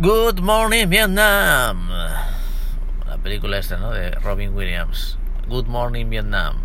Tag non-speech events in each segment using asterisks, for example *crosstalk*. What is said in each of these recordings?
Good Morning Vietnam. La película esta, ¿no? De Robin Williams. Good Morning Vietnam.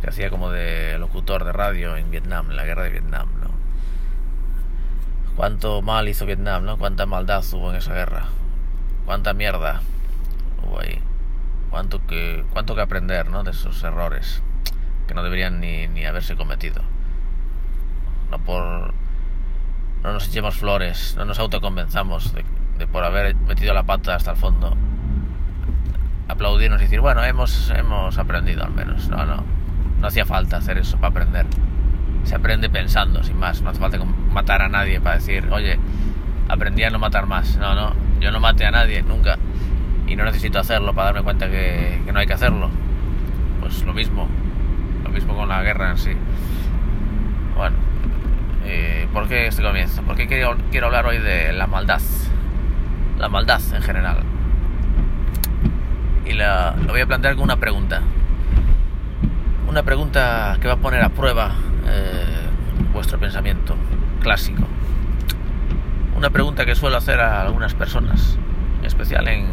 Que hacía como de locutor de radio en Vietnam, en la guerra de Vietnam, ¿no? Cuánto mal hizo Vietnam, ¿no? Cuánta maldad hubo en esa guerra. Cuánta mierda hubo ahí. Cuánto que, cuánto que aprender, ¿no? De esos errores que no deberían ni, ni haberse cometido. No por no nos echemos flores, no nos autoconvenzamos de, por haber metido la pata hasta el fondo. Aplaudirnos y decir, bueno, hemos, hemos aprendido al menos. No, no, no hacía falta hacer eso para aprender. Se aprende pensando, sin más. No hace falta matar a nadie para decir, oye, aprendí a no matar más. No, no, yo no maté a nadie, nunca. Y no necesito hacerlo para darme cuenta que, que no hay que hacerlo. Pues lo mismo, lo mismo con la guerra en sí. Bueno, eh, ¿por qué este comienzo? Porque quiero, quiero hablar hoy de la maldad. La maldad en general. Y la, lo voy a plantear con una pregunta. Una pregunta que va a poner a prueba eh, vuestro pensamiento clásico. Una pregunta que suelo hacer a algunas personas, en especial en,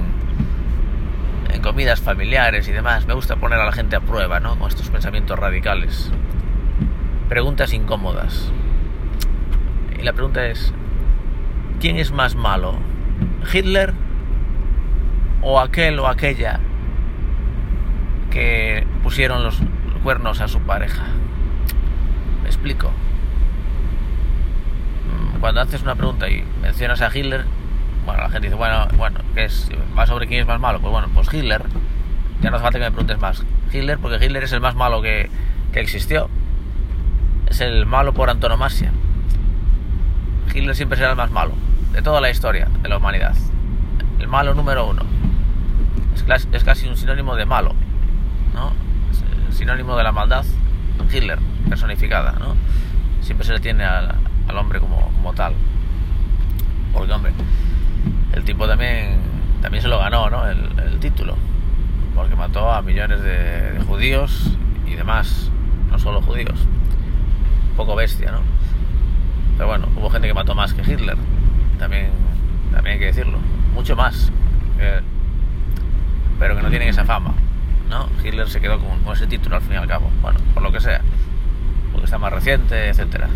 en comidas familiares y demás. Me gusta poner a la gente a prueba, ¿no? Con estos pensamientos radicales. Preguntas incómodas. Y la pregunta es, ¿quién es más malo? ¿Hitler o aquel o aquella que pusieron los cuernos a su pareja? ¿Me explico? Mm, cuando haces una pregunta y mencionas a Hitler, bueno, la gente dice, bueno, bueno, ¿qué es? ¿Va sobre quién es más malo? Pues bueno, pues Hitler, ya no hace falta que me preguntes más. Hitler, porque Hitler es el más malo que, que existió. Es el malo por antonomasia. Hitler siempre será el más malo de toda la historia de la humanidad. El malo número uno. Es, es casi un sinónimo de malo, ¿no? El sinónimo de la maldad. Hitler, personificada, ¿no? Siempre se le tiene al, al hombre como, como, tal. Porque, hombre, el tipo también, también se lo ganó, ¿no? El, el título. Porque mató a millones de, de judíos y demás. No solo judíos. Un poco bestia, ¿no? Pero bueno, hubo gente que mató más que Hitler. También, también hay que decirlo. Mucho más. Eh, pero que no tienen esa fama. ¿no? Hitler se quedó con, ese título al fin y al cabo. Bueno, por lo que sea. Porque está más reciente, etcétera.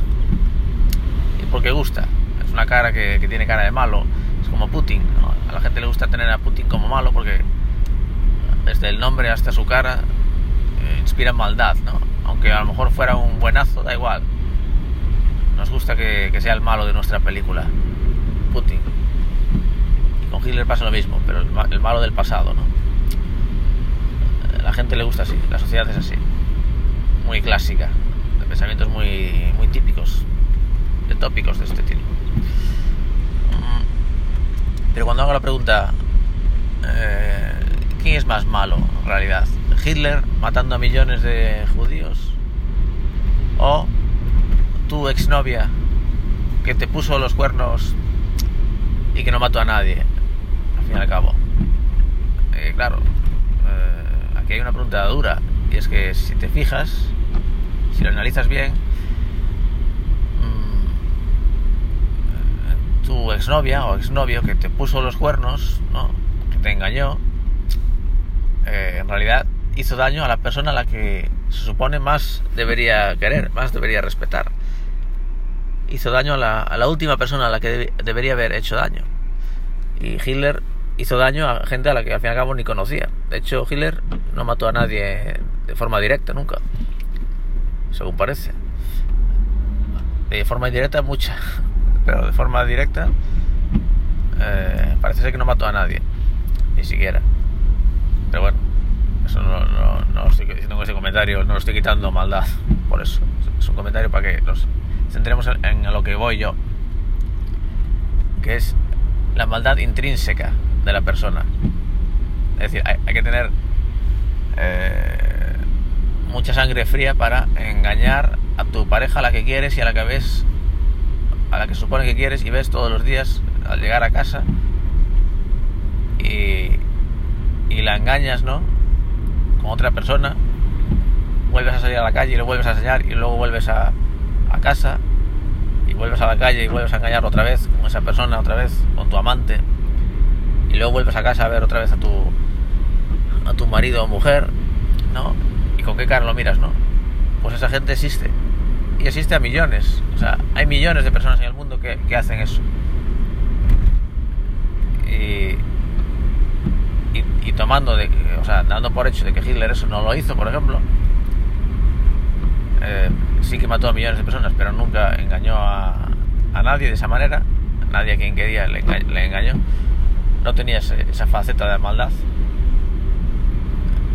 Y porque gusta. Es una cara que, que tiene cara de malo. Es como Putin. ¿no? A la gente le gusta tener a Putin como malo porque desde el nombre hasta su cara eh, inspira maldad, ¿no? Aunque a lo mejor fuera un buenazo, da igual nos gusta que, sea el malo de nuestra película, Putin. Con Hitler pasa lo mismo, pero el, el, malo del pasado, ¿no? La gente le gusta así, la sociedad es así, muy clásica, de pensamientos muy, muy típicos, de tópicos de este tipo. Pero cuando hago la pregunta, eh, ¿quién es más malo en realidad? ¿Hitler matando a millones de judíos? ¿O tu exnovia que te puso los cuernos y que no mató a nadie, al fin y al cabo. Eh, claro, eh, aquí hay una pregunta dura, y es que si te fijas, si lo analizas bien, mmm, tu exnovia o exnovio que te puso los cuernos, ¿no? que te engañó, eh, en realidad hizo daño a la persona a la que se supone más debería querer, más debería respetar hizo daño a la, a la última persona a la que de, debería haber hecho daño. Y Hitler hizo daño a gente a la que al fin y al cabo ni conocía. De hecho, Hitler no mató a nadie de forma directa nunca, según parece. De forma indirecta mucha, *laughs* pero de forma directa eh, parece ser que no mató a nadie, ni siquiera. Pero bueno, eso no, no, no lo estoy diciendo con ese comentario, no lo estoy quitando maldad por eso. Es un comentario para que los centremos en lo que voy yo, que es la maldad intrínseca de la persona. Es decir, hay, que tener eh, mucha sangre fría para engañar a tu pareja, a la que quieres y a la que ves, a la que supone que quieres y ves todos los días al llegar a casa y, la engañas, ¿no? Con otra persona, vuelves a salir a la calle y lo vuelves a enseñar y luego vuelves a casa y vuelves a la calle y vuelves a engañar otra vez con esa persona, otra vez con tu amante, y luego vuelves a casa a ver otra vez a tu a tu marido o mujer, ¿no? ¿Y con qué cara lo miras, no? Pues esa gente existe. Y existe a millones. O sea, hay millones de personas en el mundo que, que hacen eso. Y, y, tomando, de, o sea, dando por hecho de que Hitler eso no lo hizo, por ejemplo, eh, sí que mató a millones de personas, pero nunca engañó a, a nadie de esa manera. Nadie a quien quería le, enga le engañó. No tenía ese, esa faceta de maldad.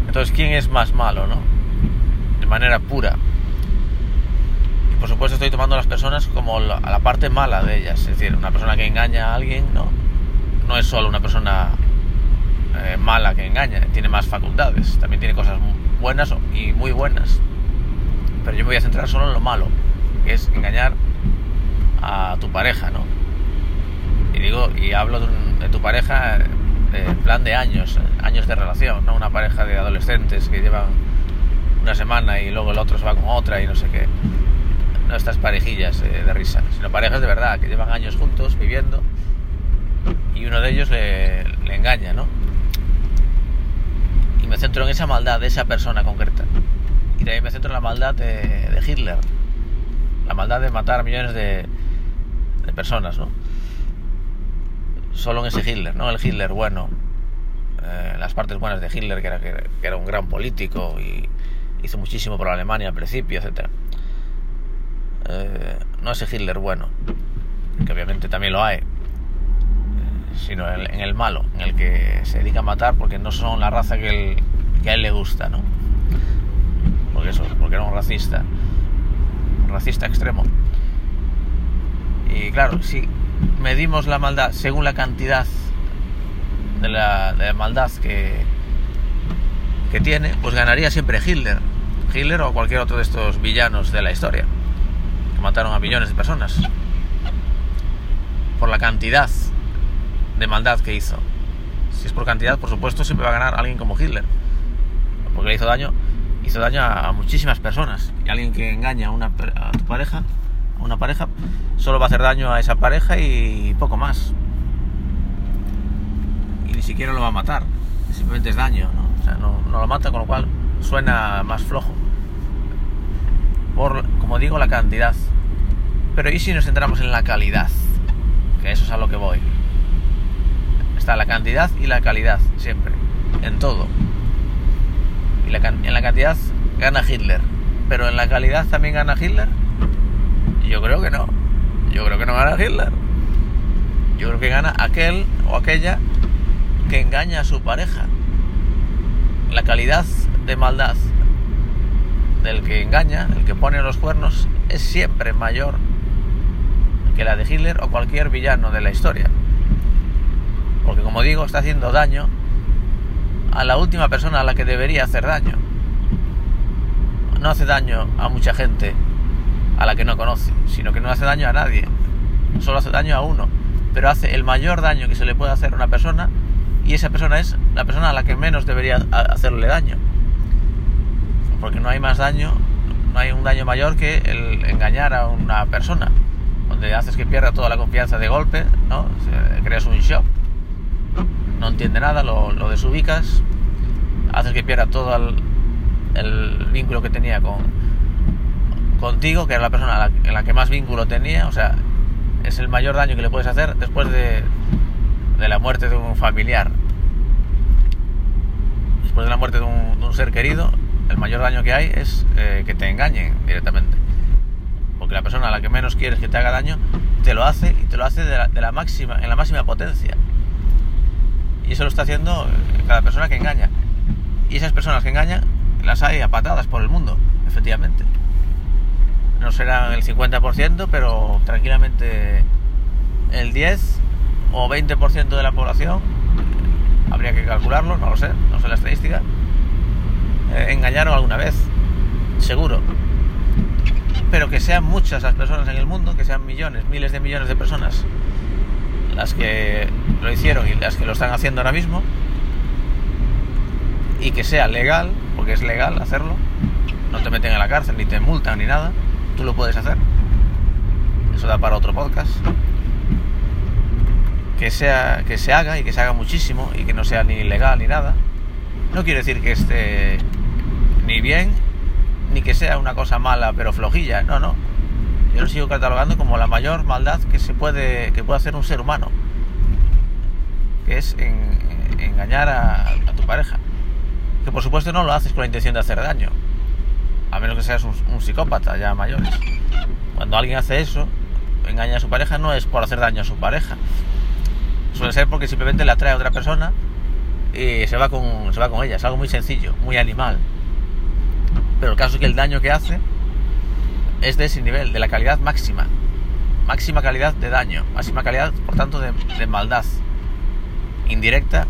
Entonces, ¿quién es más malo, no? De manera pura. Y por supuesto estoy tomando a las personas como la, a la parte mala de ellas. Es decir, una persona que engaña a alguien, no, no es solo una persona eh, mala que engaña, tiene más facultades. También tiene cosas buenas y muy buenas. Pero yo me voy a centrar solo en lo malo, que es engañar a tu pareja, ¿no? Y digo, y hablo de, tu pareja en plan de años, años de relación, no una pareja de adolescentes que llevan una semana y luego el otro se va con otra y no sé qué. No estas parejillas eh, de risa, sino parejas de verdad, que llevan años juntos viviendo y uno de ellos le, le engaña, ¿no? Y me centro en esa maldad de esa persona concreta. Y ahí me centro en la maldad de, Hitler. La maldad de matar a millones de, personas, ¿no? solo en ese Hitler, ¿no? El Hitler bueno, eh, las partes buenas de Hitler, que era, que, era un gran político y hizo muchísimo por Alemania al principio, etc. Eh, no ese Hitler bueno, que obviamente también lo hay, eh, sino en, en, el malo, en el que se dedica a matar porque no son la raza que, él, que a él le gusta, ¿no? Porque eso, porque era un racista, un racista extremo. Y claro, sí, medimos la maldad según la cantidad de la, de la maldad que, que tiene, pues ganaría siempre Hitler. Hitler o cualquier otro de estos villanos de la historia, que mataron a millones de personas. Por la cantidad de maldad que hizo. Si es por cantidad, por supuesto, siempre va a ganar alguien como Hitler. Porque le hizo daño, hizo daño a, muchísimas personas. Y alguien que engaña a, una, a tu pareja, a una pareja, solo va a hacer daño a esa pareja y poco más. Y ni siquiera lo va a matar, simplemente es daño, ¿no? O sea, no, no lo mata, con lo cual suena más flojo. Por, como digo, la cantidad. Pero ¿y si nos centramos en la calidad? Que eso es a lo que voy. Está la cantidad y la calidad, siempre, en todo. La, en la cantidad gana Hitler, pero en la calidad también gana Hitler. Yo creo que no. Yo creo que no gana Hitler. Yo creo que gana aquel o aquella que engaña a su pareja. La calidad de maldad del que engaña, el que pone los cuernos, es siempre mayor que la de Hitler o cualquier villano de la historia. Porque como digo, está haciendo daño a la última persona a la que debería hacer daño. No hace daño a mucha gente a la que no conoce, sino que no hace daño a nadie, solo hace daño a uno, pero hace el mayor daño que se le puede hacer a una persona y esa persona es la persona a la que menos debería hacerle daño. Porque no hay más daño, no hay un daño mayor que el engañar a una persona, donde haces que pierda toda la confianza de golpe, ¿no? creas un shock, no entiende nada, lo, lo desubicas, haces que pierda todo el, vínculo que tenía con, contigo, que era la persona en la que más vínculo tenía, o sea, es el mayor daño que le puedes hacer después de, de la muerte de un familiar. Después de la muerte de un, de un ser querido, el mayor daño que hay es eh, que te engañen directamente. Porque la persona a la que menos quieres que te haga daño, te lo hace y te lo hace de la, de la máxima, en la máxima potencia. Y eso lo está haciendo cada persona que engaña. Y esas personas que engañan las hay a patadas por el mundo, efectivamente no serán el 50%, pero tranquilamente el 10 o 20% de la población, habría que calcularlo, no lo sé, no sé la estadística, eh, engañaron alguna vez, seguro. Pero que sean muchas las personas en el mundo, que sean millones, miles de millones de personas las que lo hicieron y las que lo están haciendo ahora mismo, y que sea legal, porque es legal hacerlo, no te meten en la cárcel, ni te multan, ni nada, tú lo puedes hacer. eso da para otro podcast. Que, sea, que se haga y que se haga muchísimo y que no sea ni ilegal ni nada. No quiere decir que esté ni bien ni que sea una cosa mala pero flojilla, no, no. Yo lo sigo catalogando como la mayor maldad que se puede que puede hacer un ser humano, que es engañar a, tu pareja. Que por supuesto no lo haces con la intención de hacer daño, a menos que seas un, psicópata ya mayores. Cuando alguien hace eso, engaña a su pareja, no es por hacer daño a su pareja. Suele ser porque simplemente le atrae a otra persona y se va con, se va con ella. Es algo muy sencillo, muy animal. Pero el caso es que el daño que hace es de ese nivel, de la calidad máxima. Máxima calidad de daño, máxima calidad, por tanto, de, de maldad. Indirecta,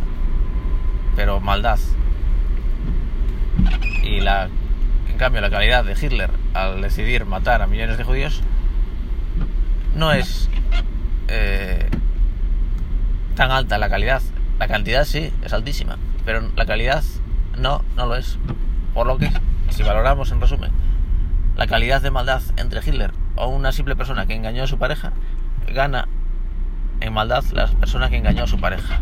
pero maldad. Y la, en cambio, la calidad de Hitler al decidir matar a millones de judíos no es eh, tan alta la calidad. La cantidad sí, es altísima, pero la calidad no, no lo es. Por lo que, si valoramos en resumen, la calidad de maldad entre Hitler o una simple persona que engañó a su pareja, gana en maldad la persona que engañó a su pareja.